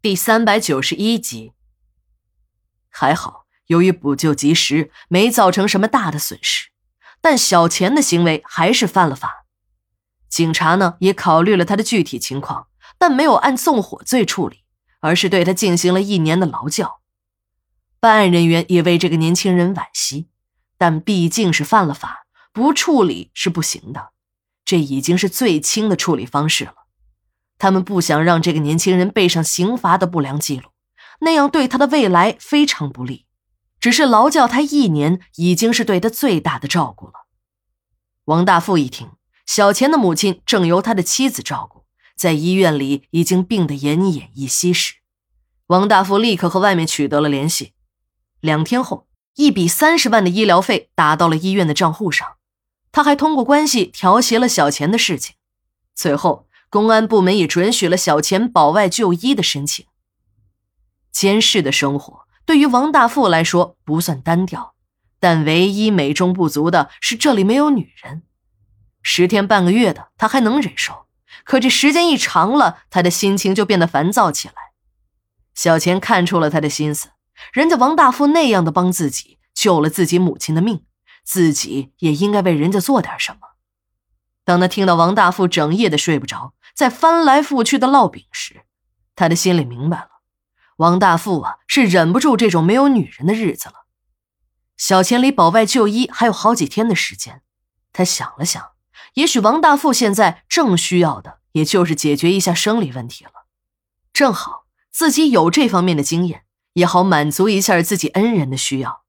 第三百九十一集。还好，由于补救及时，没造成什么大的损失，但小钱的行为还是犯了法。警察呢，也考虑了他的具体情况，但没有按纵火罪处理，而是对他进行了一年的劳教。办案人员也为这个年轻人惋惜，但毕竟是犯了法，不处理是不行的。这已经是最轻的处理方式了。他们不想让这个年轻人背上刑罚的不良记录，那样对他的未来非常不利。只是劳教他一年，已经是对他最大的照顾了。王大富一听，小钱的母亲正由他的妻子照顾，在医院里已经病得奄奄一息时，王大富立刻和外面取得了联系。两天后，一笔三十万的医疗费打到了医院的账户上，他还通过关系调协了小钱的事情，最后。公安部门也准许了小钱保外就医的申请。监视的生活对于王大富来说不算单调，但唯一美中不足的是这里没有女人。十天半个月的他还能忍受，可这时间一长了，他的心情就变得烦躁起来。小钱看出了他的心思，人家王大富那样的帮自己，救了自己母亲的命，自己也应该为人家做点什么。当他听到王大富整夜的睡不着，在翻来覆去的烙饼时，他的心里明白了，王大富啊是忍不住这种没有女人的日子了。小钱离保外就医还有好几天的时间，他想了想，也许王大富现在正需要的也就是解决一下生理问题了，正好自己有这方面的经验，也好满足一下自己恩人的需要。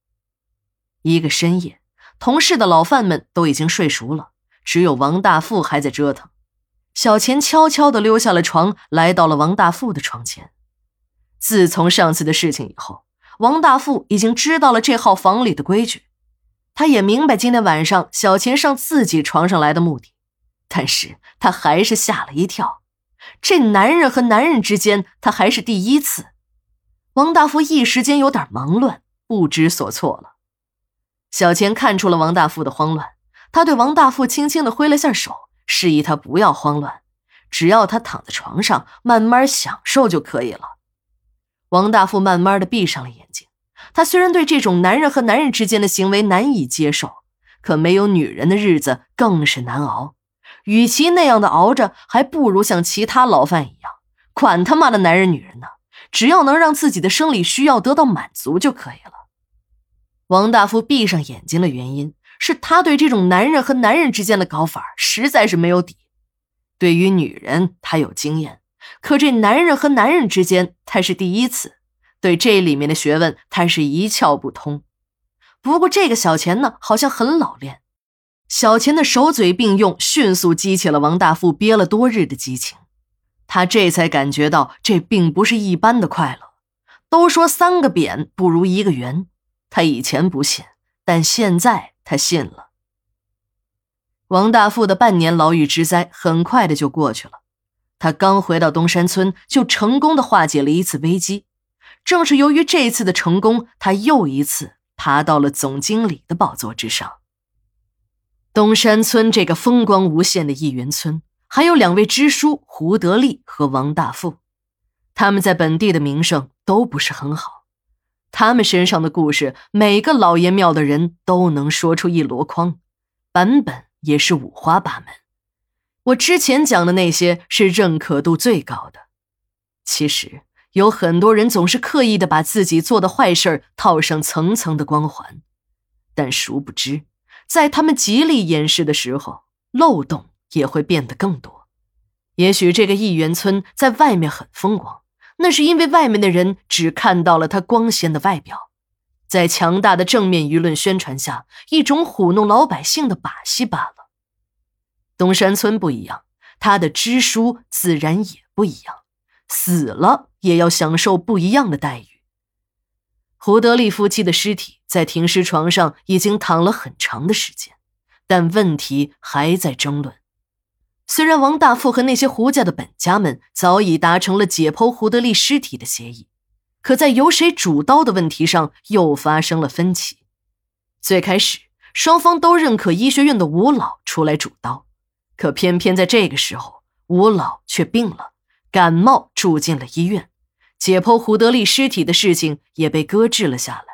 一个深夜，同事的老范们都已经睡熟了。只有王大富还在折腾，小钱悄悄地溜下了床，来到了王大富的床前。自从上次的事情以后，王大富已经知道了这号房里的规矩，他也明白今天晚上小钱上自己床上来的目的，但是他还是吓了一跳。这男人和男人之间，他还是第一次。王大富一时间有点忙乱，不知所措了。小钱看出了王大富的慌乱。他对王大富轻轻的挥了下手，示意他不要慌乱，只要他躺在床上慢慢享受就可以了。王大富慢慢的闭上了眼睛。他虽然对这种男人和男人之间的行为难以接受，可没有女人的日子更是难熬。与其那样的熬着，还不如像其他牢犯一样，管他妈的男人女人呢，只要能让自己的生理需要得到满足就可以了。王大富闭上眼睛的原因。是他对这种男人和男人之间的搞法实在是没有底。对于女人，他有经验，可这男人和男人之间，他是第一次。对这里面的学问，他是一窍不通。不过这个小钱呢，好像很老练。小钱的手嘴并用，迅速激起了王大富憋了多日的激情。他这才感觉到，这并不是一般的快乐。都说三个扁不如一个圆，他以前不信，但现在。他信了。王大富的半年牢狱之灾很快的就过去了，他刚回到东山村，就成功的化解了一次危机。正是由于这一次的成功，他又一次爬到了总经理的宝座之上。东山村这个风光无限的艺园村，还有两位支书胡德利和王大富，他们在本地的名声都不是很好。他们身上的故事，每个老爷庙的人都能说出一箩筐，版本也是五花八门。我之前讲的那些是认可度最高的。其实有很多人总是刻意的把自己做的坏事套上层层的光环，但殊不知，在他们极力掩饰的时候，漏洞也会变得更多。也许这个一元村在外面很风光。那是因为外面的人只看到了他光鲜的外表，在强大的正面舆论宣传下，一种唬弄老百姓的把戏罢了。东山村不一样，他的支书自然也不一样，死了也要享受不一样的待遇。胡德利夫妻的尸体在停尸床上已经躺了很长的时间，但问题还在争论。虽然王大富和那些胡家的本家们早已达成了解剖胡德利尸体的协议，可在由谁主刀的问题上又发生了分歧。最开始，双方都认可医学院的吴老出来主刀，可偏偏在这个时候，吴老却病了，感冒住进了医院，解剖胡德利尸体的事情也被搁置了下来。